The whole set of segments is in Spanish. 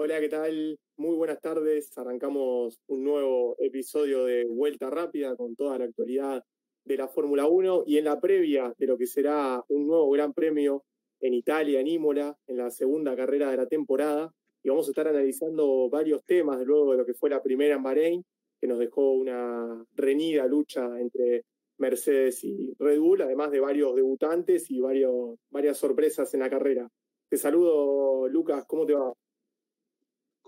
Hola, ¿qué tal? Muy buenas tardes. Arrancamos un nuevo episodio de Vuelta Rápida con toda la actualidad de la Fórmula 1 y en la previa de lo que será un nuevo Gran Premio en Italia, en Imola, en la segunda carrera de la temporada. Y vamos a estar analizando varios temas luego de lo que fue la primera en Bahrein, que nos dejó una reñida lucha entre Mercedes y Red Bull, además de varios debutantes y varios, varias sorpresas en la carrera. Te saludo, Lucas, ¿cómo te va?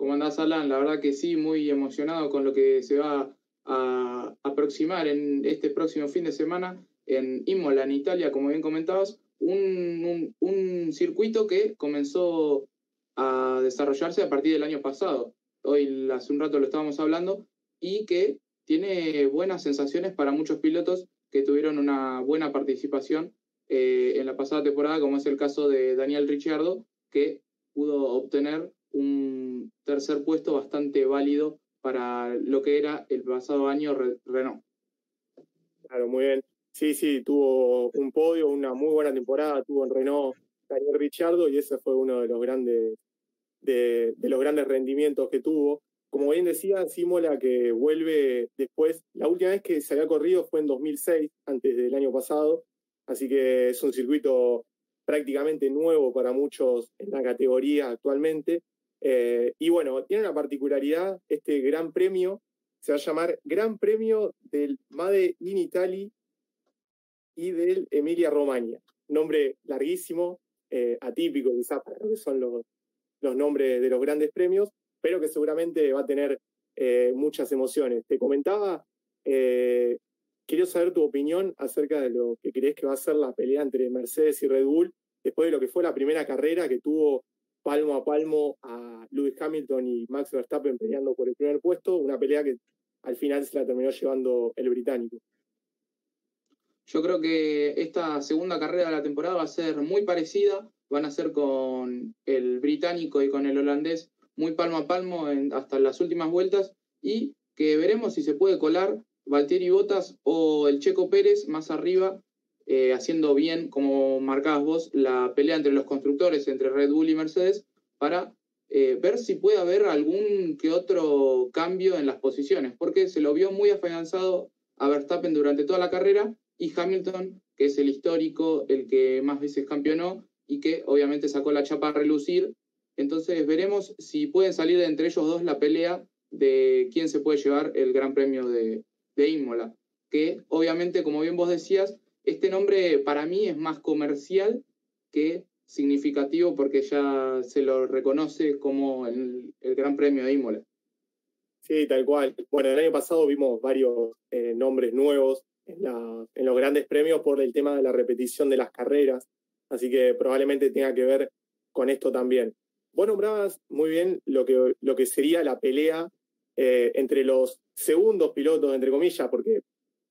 ¿Cómo andás, Alan? La verdad que sí, muy emocionado con lo que se va a aproximar en este próximo fin de semana en Imola, en Italia, como bien comentabas, un, circuito que comenzó a desarrollarse a partir del año pasado. Hoy, hace un rato lo estábamos hablando, y que tiene buenas sensaciones para muchos pilotos que tuvieron una buena participación eh, en la pasada temporada, como es el caso de Daniel Ricciardo, que pudo obtener un tercer puesto bastante válido para lo que era el pasado año Renault. Claro, muy bien. Sí, sí, tuvo un podio, una muy buena temporada, tuvo en Renault Daniel Ricciardo y ese fue uno de los grandes, de, los grandes rendimientos que tuvo. Como bien decía, Simola que vuelve después, la última vez que se había corrido fue en 2006, antes del año pasado, así que es un circuito prácticamente nuevo para muchos en la categoría actualmente. Eh, y bueno, tiene una particularidad, este gran premio se va a llamar Gran Premio del Made in Italy y del Emilia Romagna. Nombre larguísimo, eh, atípico quizás para lo que son los, los nombres de los grandes premios, pero que seguramente va a tener eh, muchas emociones. Te comentaba, quiero saber tu opinión acerca de lo que crees que va a ser la pelea entre Mercedes y Red Bull después de lo que fue la primera carrera que tuvo palmo a palmo a Lewis Hamilton y Max Verstappen peleando por el primer puesto, una pelea que al final se la terminó llevando el británico. Yo creo que esta segunda carrera de la temporada va a ser muy parecida, van a ser con el británico y con el holandés muy palmo a palmo hasta las últimas vueltas y que veremos si se puede colar Valtteri Bottas o el Checo Pérez más arriba eh, haciendo bien, como marcabas vos, la pelea entre los constructores, entre Red Bull y Mercedes, para eh, ver si puede haber algún que otro cambio en las posiciones, porque se lo vio muy afianzado a Verstappen durante toda la carrera y Hamilton, que es el histórico, el que más veces campeonó y que obviamente sacó la chapa a relucir. Entonces veremos si pueden salir de entre ellos dos la pelea de quién se puede llevar el Gran Premio de, de Imola, que obviamente, como bien vos decías, este nombre para mí es más comercial que significativo porque ya se lo reconoce como el, Gran Premio de Imola. Sí, tal cual. Bueno, el año pasado vimos varios eh, nombres nuevos en, los grandes premios por el tema de la repetición de las carreras, así que probablemente tenga que ver con esto también. Vos nombrabas muy bien lo que, lo que sería la pelea eh, entre los segundos pilotos, entre comillas, porque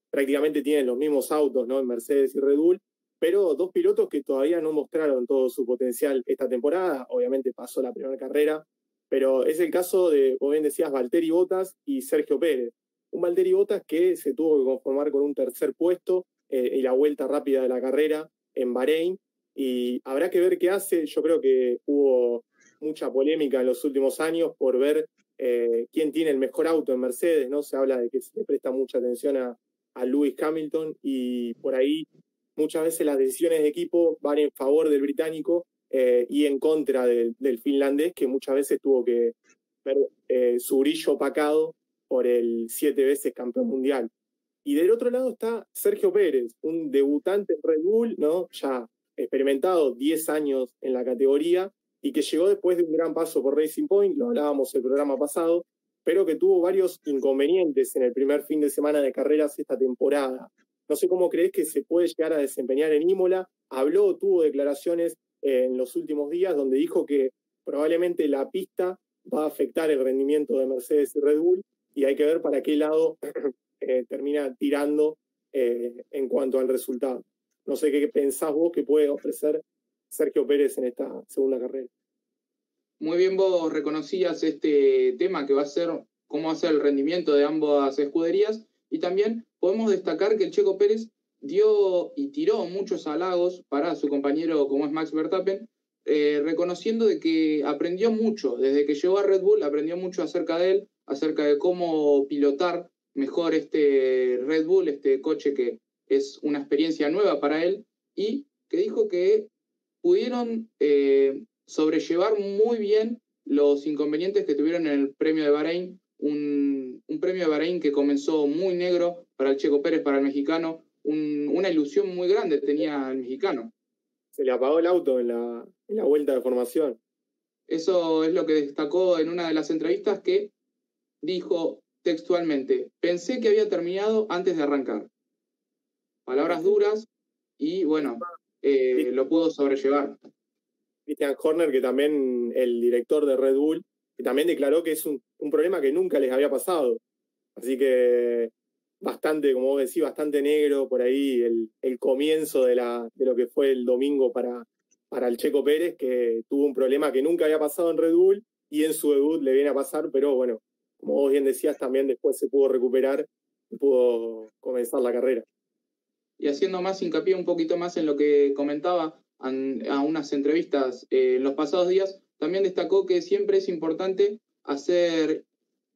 prácticamente tienen los mismos autos, ¿no? En Mercedes y Red Bull, pero dos pilotos que todavía no mostraron todo su potencial esta temporada. Obviamente pasó la primera carrera, pero es el caso de, como bien decías, Valtteri Bottas y Sergio Pérez. Un Valtteri Bottas que se tuvo que conformar con un tercer puesto eh, y la vuelta rápida de la carrera en Bahrein. Y habrá que ver qué hace. Yo creo que hubo mucha polémica en los últimos años por ver eh, quién tiene el mejor auto en Mercedes, ¿no? Se habla de que se le presta mucha atención a, a Lewis Hamilton y por ahí muchas veces las decisiones de equipo van en favor del británico eh, y en contra del, finlandés, que muchas veces tuvo que ver eh, su brillo opacado por el siete veces campeón mundial. Y del otro lado está Sergio Pérez, un debutante en Red Bull, ¿no? ya experimentado 10 años en la categoría y que llegó después de un gran paso por Racing Point, lo hablábamos el programa pasado, pero que tuvo varios inconvenientes en el primer fin de semana de carreras esta temporada. No sé cómo crees que se puede llegar a desempeñar en Imola. Habló, tuvo declaraciones en los últimos días donde dijo que probablemente la pista va a afectar el rendimiento de Mercedes y Red Bull y hay que ver para qué lado eh, termina tirando eh, en cuanto al resultado. No sé qué pensás vos que puede ofrecer Sergio Pérez en esta segunda carrera. Muy bien vos reconocías este tema que va a ser cómo va a ser el rendimiento de ambas escuderías y también podemos destacar que el Checo Pérez dio y tiró muchos halagos para su compañero como es Max Verstappen, eh, reconociendo de que aprendió mucho, desde que llegó a Red Bull aprendió mucho acerca de él, acerca de cómo pilotar mejor este Red Bull, este coche que es una experiencia nueva para él, y que dijo que pudieron eh, sobrellevar muy bien los inconvenientes que tuvieron en el premio de Bahrein, un, premio de Bahrein que comenzó muy negro para el Checo Pérez, para el mexicano, una ilusión muy grande tenía el mexicano. Se le apagó el auto en la, en la vuelta de formación. Eso es lo que destacó en una de las entrevistas que dijo textualmente, pensé que había terminado antes de arrancar. Palabras duras y bueno, eh, lo pudo sobrellevar. Christian Horner, que también el director de Red Bull, que también declaró que es un, problema que nunca les había pasado. Así que bastante, como vos decís, bastante negro por ahí el, comienzo de, lo que fue el domingo para, para el Checo Pérez, que tuvo un problema que nunca había pasado en Red Bull y en su debut le viene a pasar, pero bueno, como vos bien decías, también después se pudo recuperar y pudo comenzar la carrera. Y haciendo más hincapié un poquito más en lo que comentaba a unas entrevistas eh, en los pasados días, también destacó que siempre es importante hacer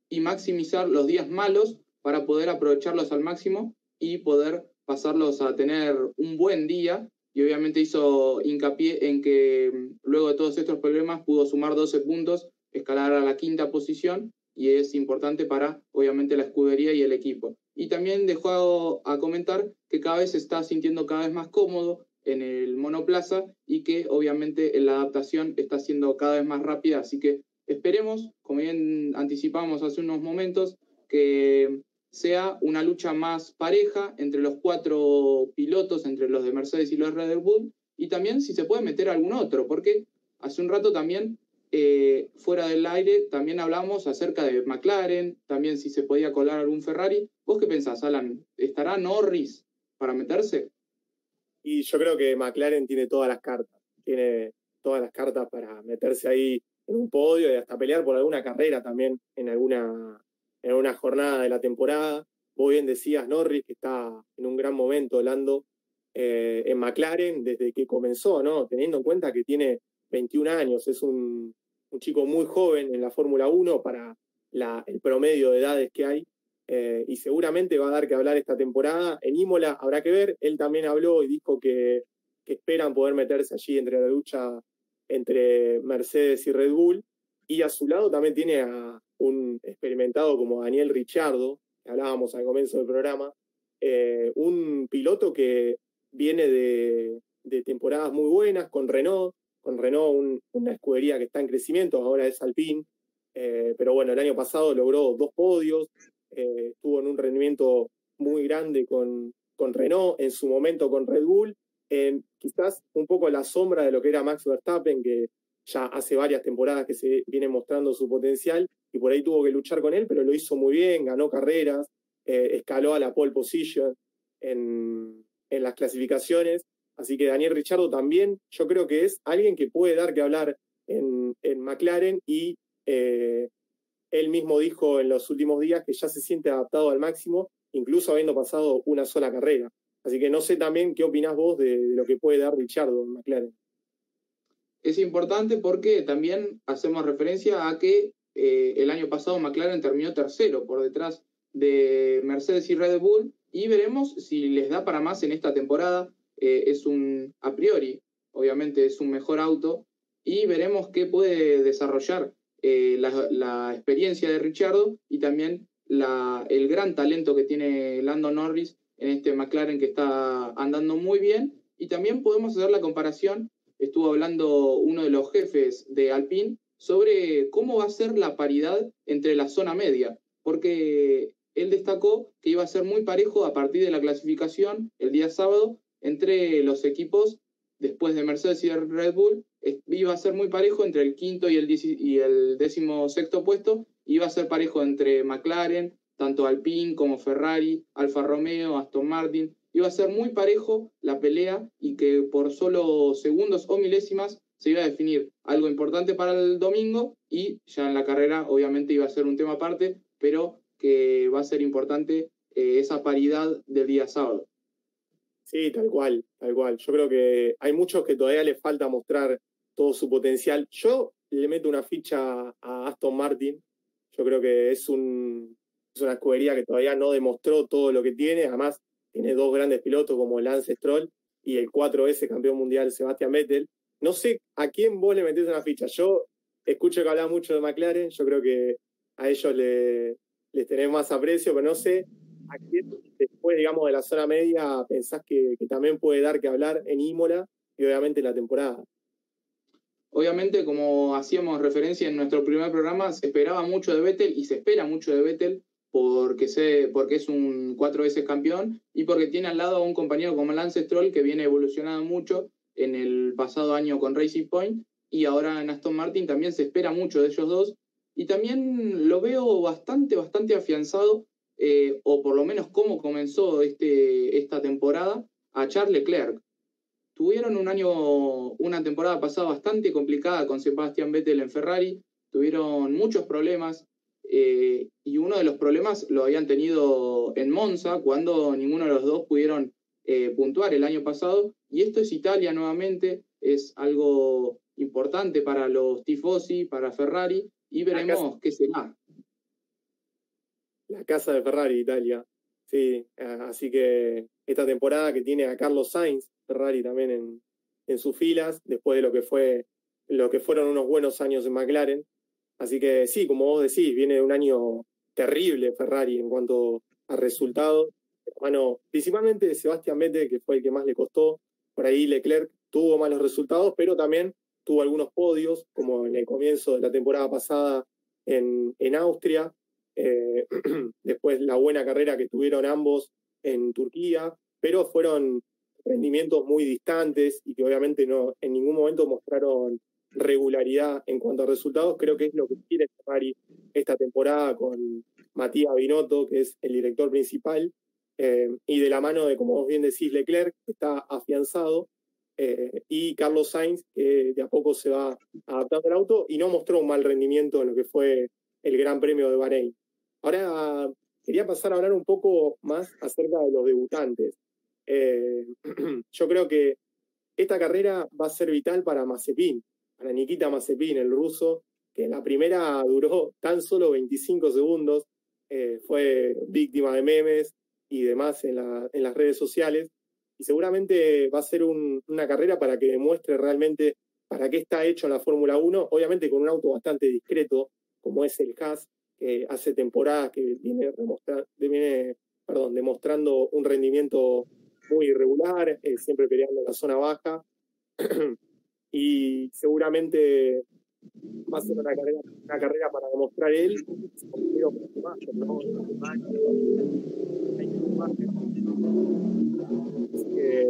y maximizar los días malos para poder aprovecharlos al máximo y poder pasarlos a tener un buen día. Y obviamente hizo hincapié en que mm, luego de todos estos problemas pudo sumar 12 puntos, escalar a la quinta posición y es importante para, obviamente, la escudería y el equipo. Y también dejó a, comentar que cada vez se está sintiendo cada vez más cómodo en el monoplaza y que obviamente la adaptación está siendo cada vez más rápida, así que esperemos, como bien anticipamos hace unos momentos, que sea una lucha más pareja entre los cuatro pilotos, entre los de Mercedes y los de Red Bull, y también si se puede meter algún otro, porque hace un rato también eh, fuera del aire también hablamos acerca de McLaren, también si se podía colar algún Ferrari. ¿Vos qué pensás, Alan? ¿Estará Norris para meterse? Y yo creo que McLaren tiene todas las cartas, tiene todas las cartas para meterse ahí en un podio y hasta pelear por alguna carrera también en alguna, en una jornada de la temporada. Vos bien decías, Norris, que está en un gran momento, Lando, eh, en McLaren desde que comenzó, ¿no? Teniendo en cuenta que tiene 21 años, es un, un chico muy joven en la Fórmula 1 para el promedio de edades que hay. Eh, y seguramente va a dar que hablar esta temporada. En Imola habrá que ver. Él también habló y dijo que, esperan poder meterse allí entre la lucha entre Mercedes y Red Bull. Y a su lado también tiene a un experimentado como Daniel Richardo, que hablábamos al comienzo del programa, eh, un piloto que viene de, temporadas muy buenas con Renault, con Renault, una escudería que está en crecimiento, ahora es Alpine, eh, pero bueno, el año pasado logró dos podios, eh, estuvo en un rendimiento muy grande con, con Renault, en su momento con Red Bull, quizás un poco a la sombra de lo que era Max Verstappen, que ya hace varias temporadas que se viene mostrando su potencial y por ahí tuvo que luchar con él, pero lo hizo muy bien, ganó carreras, eh, escaló a la pole position en, en las clasificaciones. Así que Daniel Richardo también, yo creo que es alguien que puede dar que hablar en, McLaren y eh, él mismo dijo en los últimos días que ya se siente adaptado al máximo, incluso habiendo pasado una sola carrera. Así que no sé también qué opinás vos de, lo que puede dar Richardo en McLaren. Es importante porque también hacemos referencia a que eh, el año pasado McLaren terminó tercero por detrás de Mercedes y Red Bull y veremos si les da para más en esta temporada. Eh, es un, a priori, obviamente es un mejor auto y veremos qué puede desarrollar eh, la, experiencia de Richardo y también el gran talento que tiene Lando Norris en este McLaren que está andando muy bien. Y también podemos hacer la comparación, estuvo hablando uno de los jefes de Alpine, sobre cómo va a ser la paridad entre la zona media, porque él destacó que iba a ser muy parejo a partir de la clasificación el día sábado entre los equipos, después de Mercedes y Red Bull, iba a ser muy parejo entre el quinto y el, y el décimo sexto puesto, iba a ser parejo entre McLaren, tanto Alpine como Ferrari, Alfa Romeo, Aston Martin, iba a ser muy parejo la pelea y que por solo segundos o milésimas se iba a definir algo importante para el domingo y ya en la carrera obviamente iba a ser un tema aparte, pero que va a ser importante eh, esa paridad del día sábado. Sí, tal cual, tal cual. Yo creo que hay muchos que todavía les falta mostrar todo su potencial. Yo le meto una ficha a Aston Martin. Yo creo que es, un, es una escudería que todavía no demostró todo lo que tiene. Además, tiene dos grandes pilotos como Lance Stroll y el 4S campeón mundial Sebastián Vettel. No sé a quién vos le metés una ficha. Yo escucho que habla mucho de McLaren. Yo creo que a ellos le, les tenés más aprecio, pero no sé a quién después, digamos, de la zona media pensás que, que también puede dar que hablar en Imola y obviamente en la temporada. Obviamente, como hacíamos referencia en nuestro primer programa, se esperaba mucho de Vettel y se espera mucho de Vettel porque, porque es un cuatro veces campeón y porque tiene al lado a un compañero como Lance Stroll que viene evolucionando mucho en el pasado año con Racing Point y ahora en Aston Martin también se espera mucho de ellos dos. Y también lo veo bastante, bastante afianzado eh, o por lo menos cómo comenzó este, esta temporada a Charles Leclerc tuvieron un año, una temporada pasada bastante complicada con Sebastián Vettel en Ferrari, tuvieron muchos problemas eh, y uno de los problemas lo habían tenido en Monza cuando ninguno de los dos pudieron eh, puntuar el año pasado y esto es Italia nuevamente, es algo importante para los tifosi, para Ferrari y veremos qué será. La casa de Ferrari, Italia. Sí, así que esta temporada que tiene a Carlos Sainz, Ferrari también en, en sus filas, después de lo que fue lo que fueron unos buenos años en McLaren. Así que sí, como vos decís, viene de un año terrible Ferrari en cuanto a resultados. Bueno, principalmente Sebastián Vettel, que fue el que más le costó. Por ahí Leclerc tuvo malos resultados, pero también tuvo algunos podios, como en el comienzo de la temporada pasada en, en Austria. Eh, después la buena carrera que tuvieron ambos en Turquía, pero fueron rendimientos muy distantes y que obviamente no en ningún momento mostraron regularidad en cuanto a resultados. Creo que es lo que quiere Ferrari esta temporada con Matías Binotto, que es el director principal, eh, y de la mano de, como vos bien decís, Leclerc, que está afianzado, eh, y Carlos Sainz, que de a poco se va adaptando al auto y no mostró un mal rendimiento en lo que fue el Gran Premio de Bahrein. Ahora quería pasar a hablar un poco más acerca de los debutantes. Eh, yo creo que esta carrera va a ser vital para Mazepin, para Nikita Mazepin, el ruso, que en la primera duró tan solo 25 segundos, eh, fue víctima de memes y demás en, en, las redes sociales, y seguramente va a ser una carrera para que demuestre realmente para qué está hecho en la Fórmula 1, obviamente con un auto bastante discreto, como es el Haas, que hace temporadas que viene, demostrando un rendimiento muy irregular, eh, siempre peleando en la zona baja. y seguramente va a ser una carrera, una carrera para demostrar él.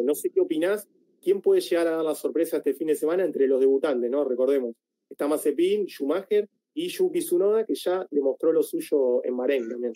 no sé qué opinás. ¿Quién puede llegar a dar la sorpresa este fin de semana entre los debutantes? ¿no? Recordemos, está Mazepin, Schumacher y Yuki Tsunoda, que ya demostró lo suyo en Bahrein también.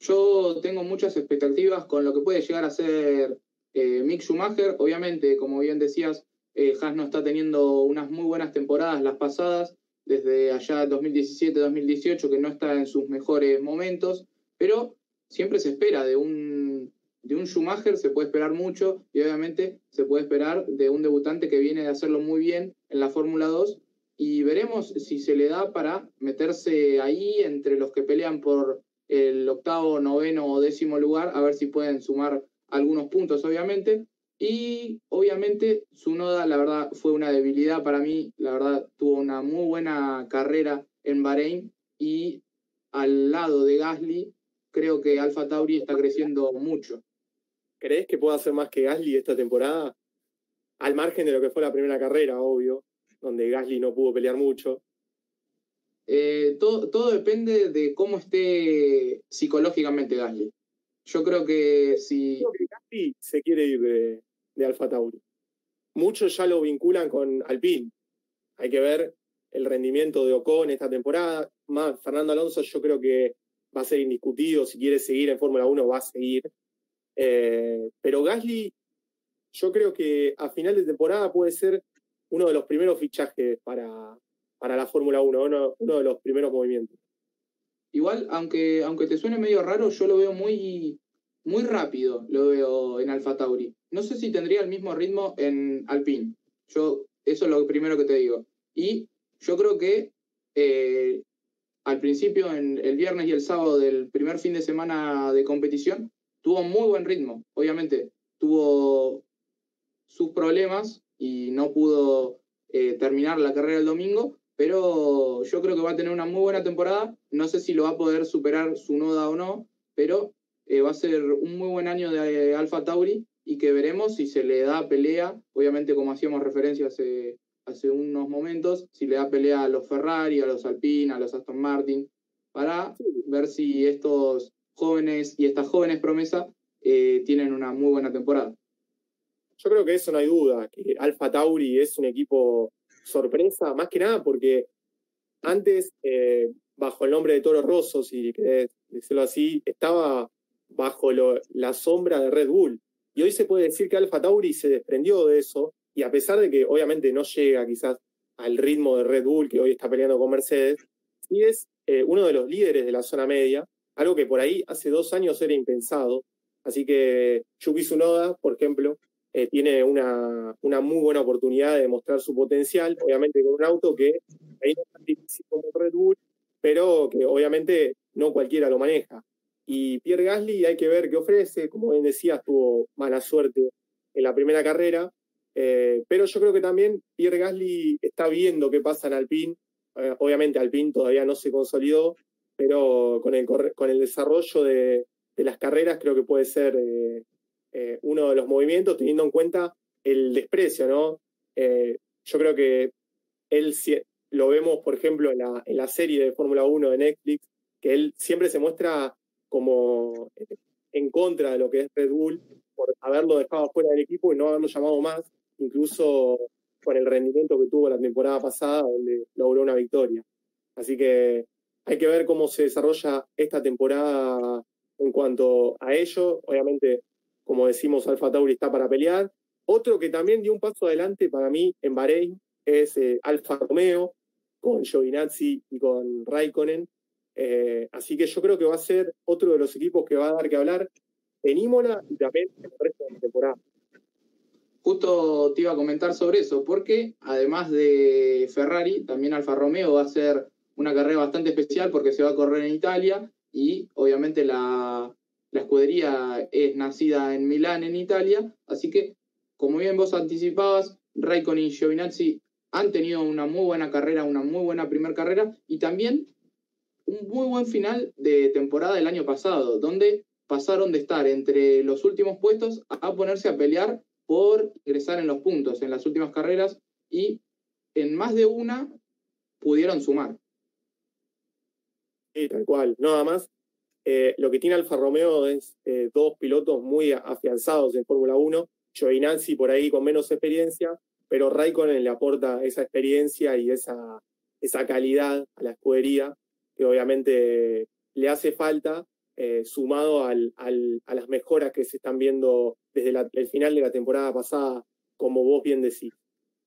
Yo tengo muchas expectativas con lo que puede llegar a ser eh, Mick Schumacher. Obviamente, como bien decías, eh, Haas no está teniendo unas muy buenas temporadas las pasadas, desde allá 2017-2018, que no está en sus mejores momentos, pero siempre se espera de un, de un Schumacher, se puede esperar mucho y obviamente se puede esperar de un debutante que viene de hacerlo muy bien en la Fórmula 2 y veremos si se le da para meterse ahí entre los que pelean por el octavo, noveno o décimo lugar, a ver si pueden sumar algunos puntos, obviamente. Y obviamente su noda, la verdad, fue una debilidad para mí. La verdad, tuvo una muy buena carrera en Bahrein y al lado de Gasly, creo que Alfa Tauri está creciendo mucho. ¿Crees que pueda hacer más que Gasly esta temporada? Al margen de lo que fue la primera carrera, obvio, donde Gasly no pudo pelear mucho. Eh, todo, todo depende de cómo esté psicológicamente Gasly. Yo creo que si. Gasly se quiere ir de, de Alfa Tauri. Muchos ya lo vinculan con Alpine. Hay que ver el rendimiento de Ocon esta temporada. Más Fernando Alonso, yo creo que va a ser indiscutido. Si quiere seguir en Fórmula 1, va a seguir. Eh, pero Gasly, yo creo que a final de temporada puede ser uno de los primeros fichajes para, para la Fórmula 1, uno, uno, de los primeros movimientos. Igual, aunque, aunque te suene medio raro, yo lo veo muy, muy rápido, lo veo en Alfa Tauri. No sé si tendría el mismo ritmo en Alpine. Yo Eso es lo primero que te digo. Y yo creo que eh, al principio, en el viernes y el sábado del primer fin de semana de competición, tuvo muy buen ritmo. Obviamente, tuvo sus problemas y no pudo eh, terminar la carrera el domingo, pero yo creo que va a tener una muy buena temporada. No sé si lo va a poder superar su noda o no, pero eh, va a ser un muy buen año de Alfa Tauri y que veremos si se le da pelea, obviamente como hacíamos referencia hace, hace unos momentos, si le da pelea a los Ferrari, a los Alpine, a los Aston Martin, para ver si estos jóvenes y estas jóvenes promesas eh, tienen una muy buena temporada. Yo creo que eso no hay duda, que Alfa Tauri es un equipo sorpresa, más que nada porque antes, eh, bajo el nombre de Toro Rosso, si querés decirlo así, estaba bajo la sombra de Red Bull. Y hoy se puede decir que Alfa Tauri se desprendió de eso, y a pesar de que obviamente no llega quizás al ritmo de Red Bull, que hoy está peleando con Mercedes, sí es eh, uno de los líderes de la zona media, algo que por ahí hace dos años era impensado. Así que Yuki Tsunoda, por ejemplo, eh, tiene una, una, muy buena oportunidad de demostrar su potencial, obviamente con un auto que ahí no es tan difícil como Red Bull, pero que obviamente no cualquiera lo maneja. Y Pierre Gasly hay que ver qué ofrece, como bien decía, tuvo mala suerte en la primera carrera, eh, pero yo creo que también Pierre Gasly está viendo qué pasa en Alpine. Eh, obviamente Alpine todavía no se consolidó, pero con el, con el desarrollo de, de las carreras creo que puede ser eh, uno de los movimientos, teniendo en cuenta el desprecio, ¿no? Eh, yo creo que él lo vemos, por ejemplo, en la, en la serie de Fórmula 1 de Netflix, que él siempre se muestra como eh, en contra de lo que es Red Bull por haberlo dejado fuera del equipo y no haberlo llamado más, incluso con el rendimiento que tuvo la temporada pasada, donde logró una victoria. Así que hay que ver cómo se desarrolla esta temporada en cuanto a ello. Obviamente como decimos, Alfa Tauri está para pelear. Otro que también dio un paso adelante para mí en Bahrein es eh, Alfa Romeo, con Giovinazzi y con Raikkonen. Eh, así que yo creo que va a ser otro de los equipos que va a dar que hablar en Imola y también en el resto de la temporada. Justo te iba a comentar sobre eso, porque además de Ferrari, también Alfa Romeo va a ser una carrera bastante especial porque se va a correr en Italia y obviamente la, la escudería es nacida en Milán, en Italia, así que, como bien vos anticipabas, Raikkonen y Giovinazzi han tenido una muy buena carrera, una muy buena primera carrera y también un muy buen final de temporada del año pasado, donde pasaron de estar entre los últimos puestos a ponerse a pelear por ingresar en los puntos en las últimas carreras y en más de una pudieron sumar. Sí, tal cual. Nada más eh, lo que tiene Alfa Romeo es eh, dos pilotos muy afianzados en Fórmula 1. Giovinazzi por ahí con menos experiencia, pero Raikkonen le aporta esa experiencia y esa, esa calidad a la escudería que obviamente le hace falta, eh, sumado al, a las mejoras que se están viendo desde el final de la temporada pasada, como vos bien decís.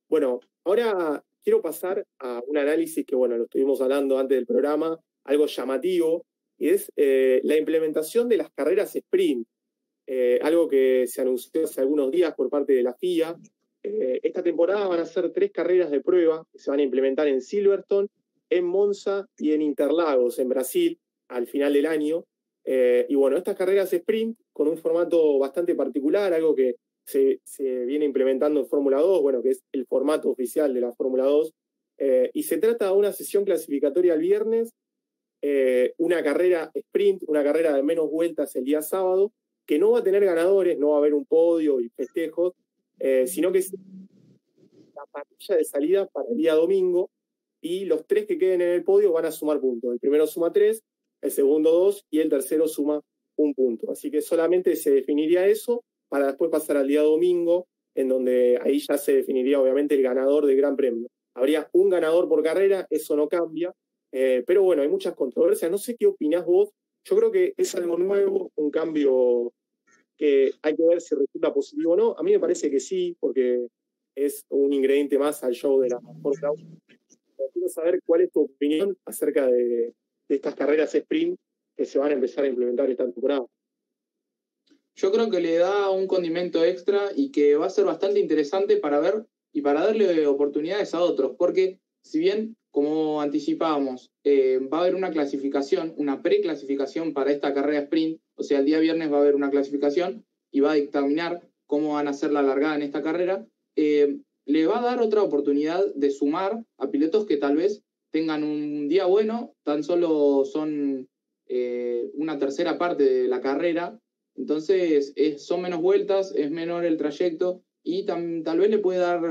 Bueno, ahora quiero pasar a un análisis que, bueno, lo estuvimos hablando antes del programa, algo llamativo, y es eh, la implementación de las carreras sprint, eh, algo que se anunció hace algunos días por parte de la FIA. Eh, esta temporada van a ser tres carreras de prueba que se van a implementar en Silverstone, en Monza y en Interlagos, en Brasil, al final del año. y bueno, estas carreras sprint con un formato bastante particular, algo que se, se viene implementando en Fórmula 2, bueno, que es el formato oficial de la Fórmula 2. y se trata de una sesión clasificatoria el viernes eh, una carrera sprint, una carrera de menos vueltas el día sábado, que no va a tener ganadores, no va a haber un podio y festejos, eh, sino que es la parrilla de salida para el día domingo y los tres que queden en el podio van a sumar puntos. El primero suma tres, el segundo dos y el tercero suma un punto. Así que solamente se definiría eso para después pasar al día domingo, en donde ahí ya se definiría obviamente el ganador del Gran Premio. Habría un ganador por carrera, eso no cambia, eh, pero bueno, hay muchas controversias. No sé qué opinás vos. Yo creo que es algo nuevo, un cambio que hay que ver si resulta positivo o no. A mí me parece que sí, porque es un ingrediente más al show de la Fórmula 1. Quiero saber cuál es tu opinión acerca de, estas carreras sprint que se van a empezar a implementar esta temporada. Yo creo que le da un condimento extra y que va a ser bastante interesante para ver y para darle oportunidades a otros, porque si bien, como anticipábamos, eh, va a haber una clasificación, una preclasificación para esta carrera sprint, o sea, el día viernes va a haber una clasificación y va a dictaminar cómo van a ser la largada en esta carrera, eh, le va a dar otra oportunidad de sumar a pilotos que tal vez tengan un día bueno, tan solo son eh, una tercera parte de la carrera, entonces son menos vueltas, es menor el trayecto y tal vez le puede dar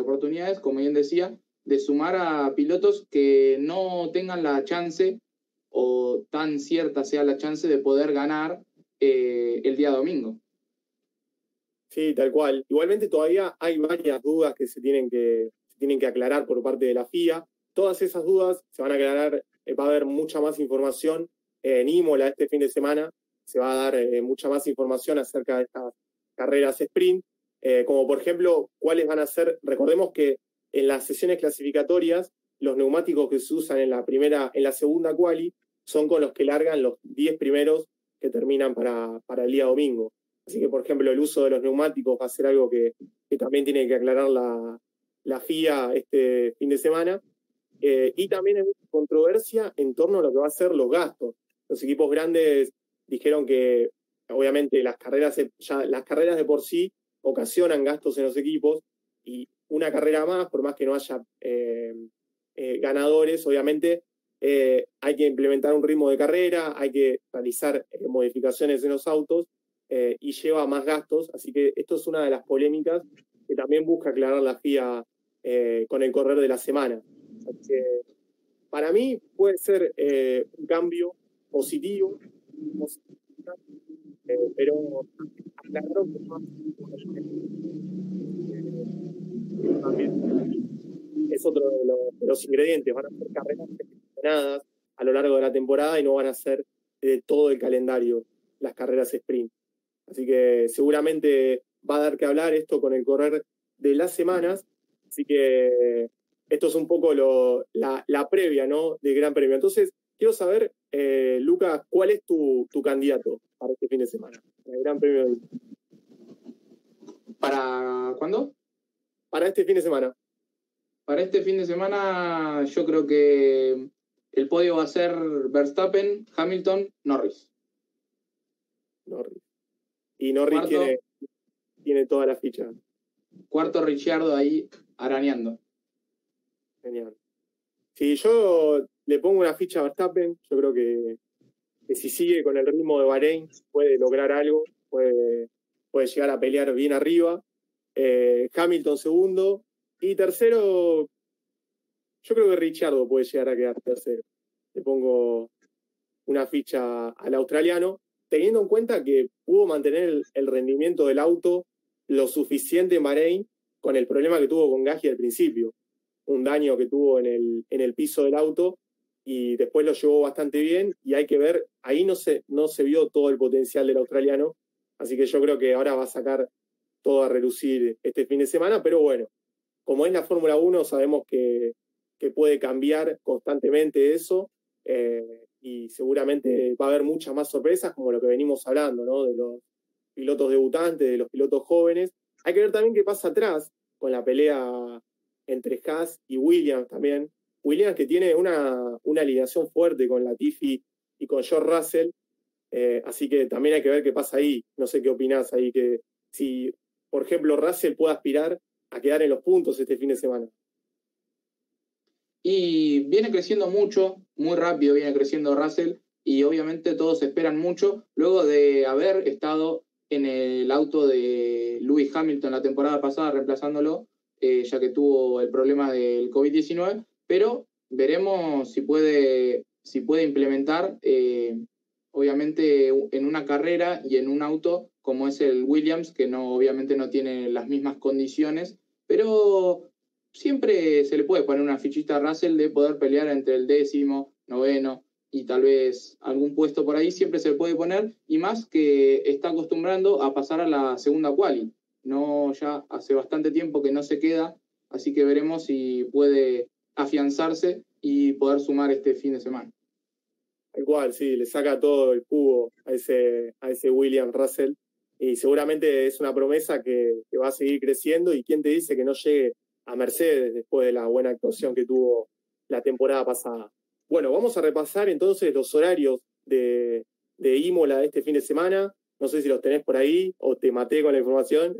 oportunidades, como bien decía, de sumar a pilotos que no tengan la chance o tan cierta sea la chance de poder ganar eh, el día domingo. Sí, tal cual. Igualmente todavía hay varias dudas que se tienen que, tienen que aclarar por parte de la FIA. Todas esas dudas se van a aclarar, eh, va a haber mucha más información en Imola este fin de semana, se va a dar mucha más información acerca de estas carreras sprint. Eh, como por ejemplo, cuáles van a ser, recordemos que en las sesiones clasificatorias, los neumáticos que se usan en la primera, en la segunda quali, son con los que largan los 10 primeros que terminan para, para el día domingo. Así que, por ejemplo, el uso de los neumáticos va a ser algo que, también tiene que aclarar la, la FIA este fin de semana. Eh, y también hay mucha controversia en torno a lo que va a ser los gastos. Los equipos grandes dijeron que, obviamente, las carreras, las carreras de por sí ocasionan gastos en los equipos y una carrera más, por más que no haya eh, eh, ganadores, obviamente eh, hay que implementar un ritmo de carrera, hay que realizar modificaciones en los autos y lleva más gastos, así que esto es una de las polémicas que también busca aclarar la FIA con el correr de la semana. para mí puede ser un cambio positivo, pero aclararon que es otro de los, ingredientes. Van a ser carreras seleccionadas a lo largo de la temporada y no van a ser de todo el calendario las carreras sprint. Así que seguramente va a dar que hablar esto con el correr de las semanas. Así que esto es un poco la, previa ¿no? del Gran Premio. Entonces, quiero saber, eh, Lucas, ¿cuál es tu, candidato para este fin de semana? El Gran Premio de... ¿Para cuándo? Para este fin de semana? Para este fin de semana yo creo que el podio va a ser Verstappen, Hamilton, Norris. Norris. Y Norris tiene, tiene toda la ficha. Cuarto Ricciardo ahí arañando. Genial. Si yo le pongo una ficha a Verstappen, yo creo que, si sigue con el ritmo de Bahrein puede lograr algo, puede, puede llegar a pelear bien arriba. Eh, Hamilton segundo. Y tercero, yo creo que Richardo puede llegar a quedar tercero. Le pongo una ficha al australiano, teniendo en cuenta que pudo mantener el, rendimiento del auto lo suficiente en Bahrein con el problema que tuvo con Gasly al principio. Un daño que tuvo en el, en el piso del auto y después lo llevó bastante bien y hay que ver, ahí no se, no se vio todo el potencial del australiano, así que yo creo que ahora va a sacar todo a relucir este fin de semana, pero bueno, como es la Fórmula 1, sabemos que, puede cambiar constantemente eso eh, y seguramente va a haber muchas más sorpresas, como lo que venimos hablando, ¿no? De los pilotos debutantes, de los pilotos jóvenes. Hay que ver también qué pasa atrás con la pelea entre Haas y Williams también. Williams que tiene una, una alineación fuerte con Latifi y con George Russell, eh, así que también hay que ver qué pasa ahí. No sé qué opinás ahí, que si por ejemplo, Russell puede aspirar a quedar en los puntos este fin de semana? Y viene creciendo mucho, muy rápido viene creciendo Russell y obviamente todos esperan mucho luego de haber estado en el auto de Lewis Hamilton la temporada pasada reemplazándolo, eh, ya que tuvo el problema del COVID-19, pero veremos si puede, si puede implementar, eh, obviamente, en una carrera y en un auto como es el Williams, que no, obviamente no tiene las mismas condiciones, pero siempre se le puede poner una fichita a Russell de poder pelear entre el décimo, noveno y tal vez algún puesto por ahí, siempre se le puede poner, y más que está acostumbrando a pasar a la segunda quali. No, ya hace bastante tiempo que no se queda, así que veremos si puede afianzarse y poder sumar este fin de semana. Igual, sí, le saca todo el cubo a ese, a ese William Russell y seguramente es una promesa que, va a seguir creciendo y quién te dice que no llegue a Mercedes después de la buena actuación que tuvo la temporada pasada. Bueno, vamos a repasar entonces los horarios de, de Imola este fin de semana. No sé si los tenés por ahí o te maté con la información.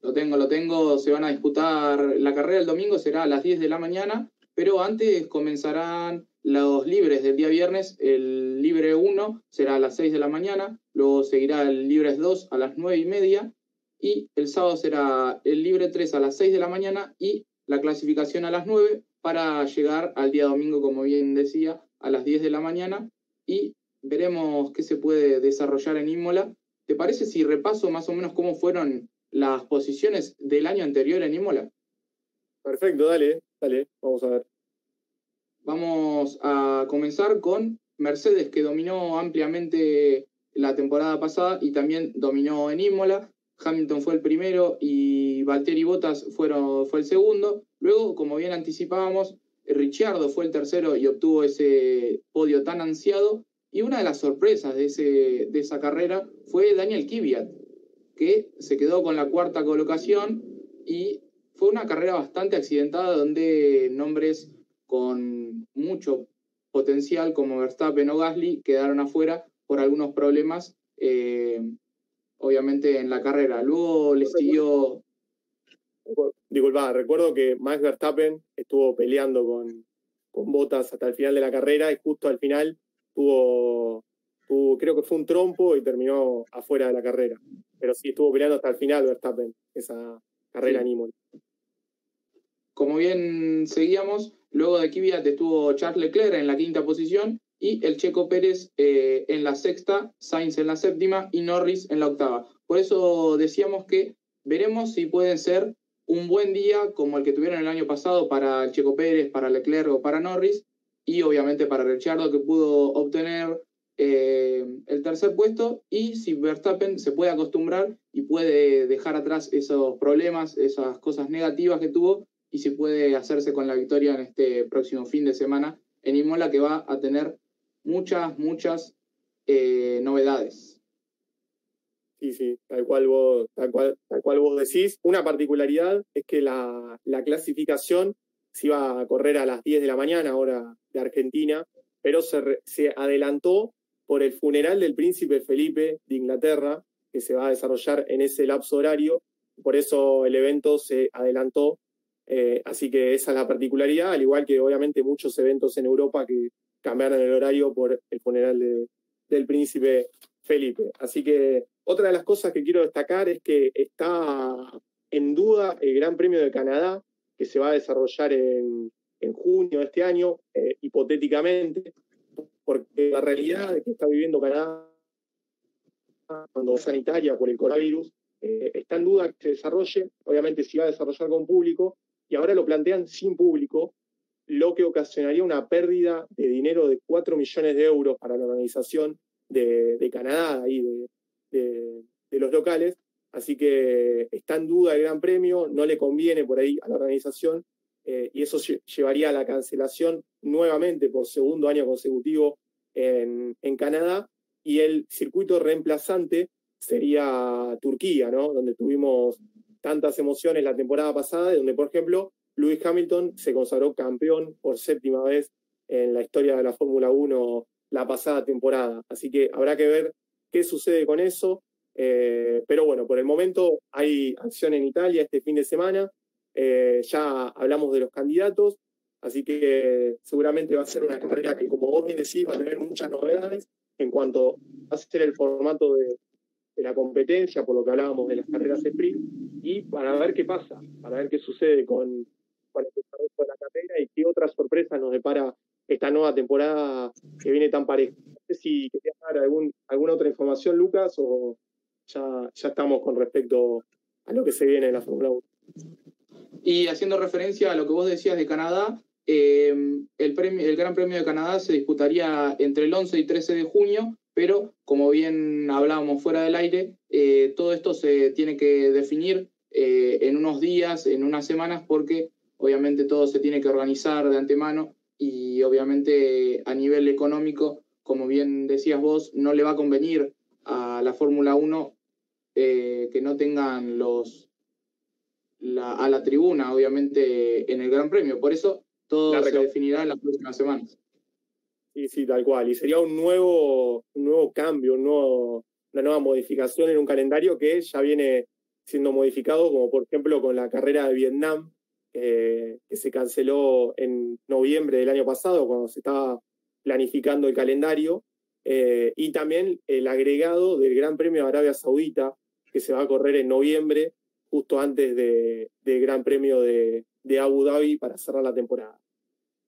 Lo tengo, lo tengo. Se van a disputar la carrera el domingo, será a las 10 de la mañana, pero antes comenzarán los libres del día viernes. El libre 1 será a las 6 de la mañana, luego seguirá el libres 2 a las 9 y media y el sábado será el libre 3 a las 6 de la mañana y la clasificación a las 9 para llegar al día domingo, como bien decía, a las 10 de la mañana y veremos qué se puede desarrollar en Imola. ¿Te parece si repaso más o menos cómo fueron las posiciones del año anterior en Imola? Perfecto, dale, dale, vamos a ver. Vamos a comenzar con Mercedes, que dominó ampliamente la temporada pasada y también dominó en Imola. Hamilton fue el primero y Valtteri Bottas fueron, fue el segundo. Luego, como bien anticipábamos, Ricciardo fue el tercero y obtuvo ese podio tan ansiado. Y una de las sorpresas de, ese, de esa carrera fue Daniel Kvyat, que se quedó con la cuarta colocación y fue una carrera bastante accidentada donde nombres con mucho potencial como Verstappen o Gasly quedaron afuera por algunos problemas, eh, obviamente en la carrera. Luego le siguió... Disculpa, recuerdo que Max Verstappen estuvo peleando con, con Botas hasta el final de la carrera y justo al final tuvo creo que fue un trompo y terminó afuera de la carrera. Pero sí estuvo peleando hasta el final Verstappen, esa carrera en Como bien seguíamos, luego de Kvyat estuvo Charles Leclerc en la quinta posición y el Checo Pérez eh, en la sexta, Sainz en la séptima y Norris en la octava. Por eso decíamos que veremos si pueden ser un buen día como el que tuvieron el año pasado para el Checo Pérez, para Leclerc o para Norris, y obviamente para Richardo que pudo obtener eh, el tercer puesto y si Verstappen se puede acostumbrar y puede dejar atrás esos problemas, esas cosas negativas que tuvo y si puede hacerse con la victoria en este próximo fin de semana en Imola que va a tener muchas, muchas eh, novedades. Sí, sí, tal cual, vos, tal, cual, tal cual vos decís. Una particularidad es que la, la clasificación se iba a correr a las 10 de la mañana, hora de Argentina, pero se, se adelantó por el funeral del príncipe Felipe de Inglaterra, que se va a desarrollar en ese lapso horario. Por eso el evento se adelantó. Eh, así que esa es la particularidad, al igual que obviamente muchos eventos en Europa que cambiaron el horario por el funeral del príncipe Felipe. Así que otra de las cosas que quiero destacar es que está en duda el Gran Premio de Canadá, que se va a desarrollar en, junio de este año, eh, hipotéticamente porque la realidad que está viviendo Canadá cuando sanitaria por el coronavirus eh, está en duda que se desarrolle, obviamente si va a desarrollar con público, y ahora lo plantean sin público, lo que ocasionaría una pérdida de dinero de 4 millones de euros para la organización de, Canadá y de, los locales. Así que está en duda el Gran Premio, no le conviene por ahí a la organización eh, y eso llevaría a la cancelación nuevamente por segundo año consecutivo en, Canadá, y el circuito reemplazante sería Turquía, ¿no? donde tuvimos tantas emociones la temporada pasada, donde, por ejemplo, Lewis Hamilton se consagró campeón por séptima vez en la historia de la Fórmula 1 la pasada temporada. Así que habrá que ver qué sucede con eso. Eh, pero bueno, por el momento hay acción en Italia este fin de semana. Eh, ya hablamos de los candidatos, así que seguramente va a ser una carrera que, como vos bien decís, va a tener muchas novedades en cuanto a ser el formato de, la competencia, por lo que hablábamos de las carreras sprint, y para ver qué pasa, para ver qué sucede con, el desarrollo de la carrera y qué otras sorpresas nos depara esta nueva temporada que viene tan pareja. No sé si querías dar alguna otra información, Lucas, o ya, ya estamos con respecto a lo que se viene en la Fórmula 1. Y haciendo referencia a lo que vos decías de Canadá, eh, el, premio, el Gran Premio de Canadá se disputaría entre el 11 y 13 de junio, pero como bien hablábamos fuera del aire, eh, todo esto se tiene que definir eh, en unos días, en unas semanas, porque obviamente todo se tiene que organizar de antemano y obviamente a nivel económico, como bien decías vos, no le va a convenir a la Fórmula 1 eh, que no tengan los a la tribuna, obviamente, en el Gran Premio. Por eso todo se definirá en las próximas semanas. Sí, sí, tal cual. Y sería un nuevo, nuevo cambio, una nueva modificación en un calendario que ya viene siendo modificado, como por ejemplo con la carrera de Vietnam, que se canceló en noviembre del año pasado, cuando se estaba planificando el calendario, eh, y también el agregado del Gran Premio de Arabia Saudita, que se va a correr en noviembre, justo antes del Gran Premio de, Abu Dhabi para cerrar la temporada.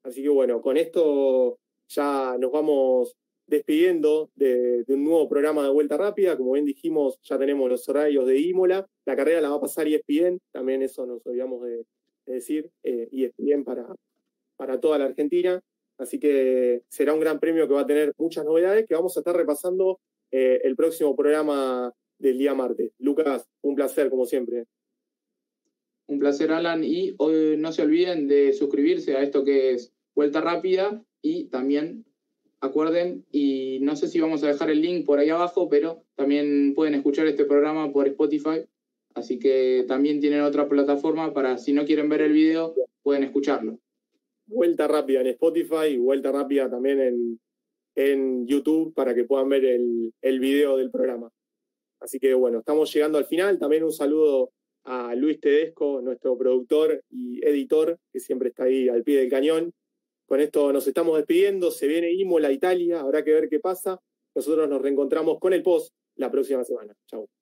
Así que bueno, con esto ya nos vamos despidiendo de, un nuevo programa de Vuelta Rápida. Como bien dijimos, ya tenemos los horarios de Imola. La carrera la va a pasar ESPN, también eso nos olvidamos de, decir, eh, ESPN para, para toda la Argentina. Así que será un gran premio que va a tener muchas novedades que vamos a estar repasando eh, el próximo programa del día martes. Lucas, un placer como siempre. Un placer, Alan. Y hoy no se olviden de suscribirse a esto que es Vuelta Rápida y también acuerden, y no sé si vamos a dejar el link por ahí abajo, pero también pueden escuchar este programa por Spotify. Así que también tienen otra plataforma para, si no quieren ver el video, pueden escucharlo. Vuelta rápida en Spotify y vuelta rápida también en, en YouTube para que puedan ver el, el video del programa. Así que bueno, estamos llegando al final. También un saludo a Luis Tedesco, nuestro productor y editor, que siempre está ahí al pie del cañón. Con esto nos estamos despidiendo. Se viene Imola, Italia. Habrá que ver qué pasa. Nosotros nos reencontramos con el post la próxima semana. Chao.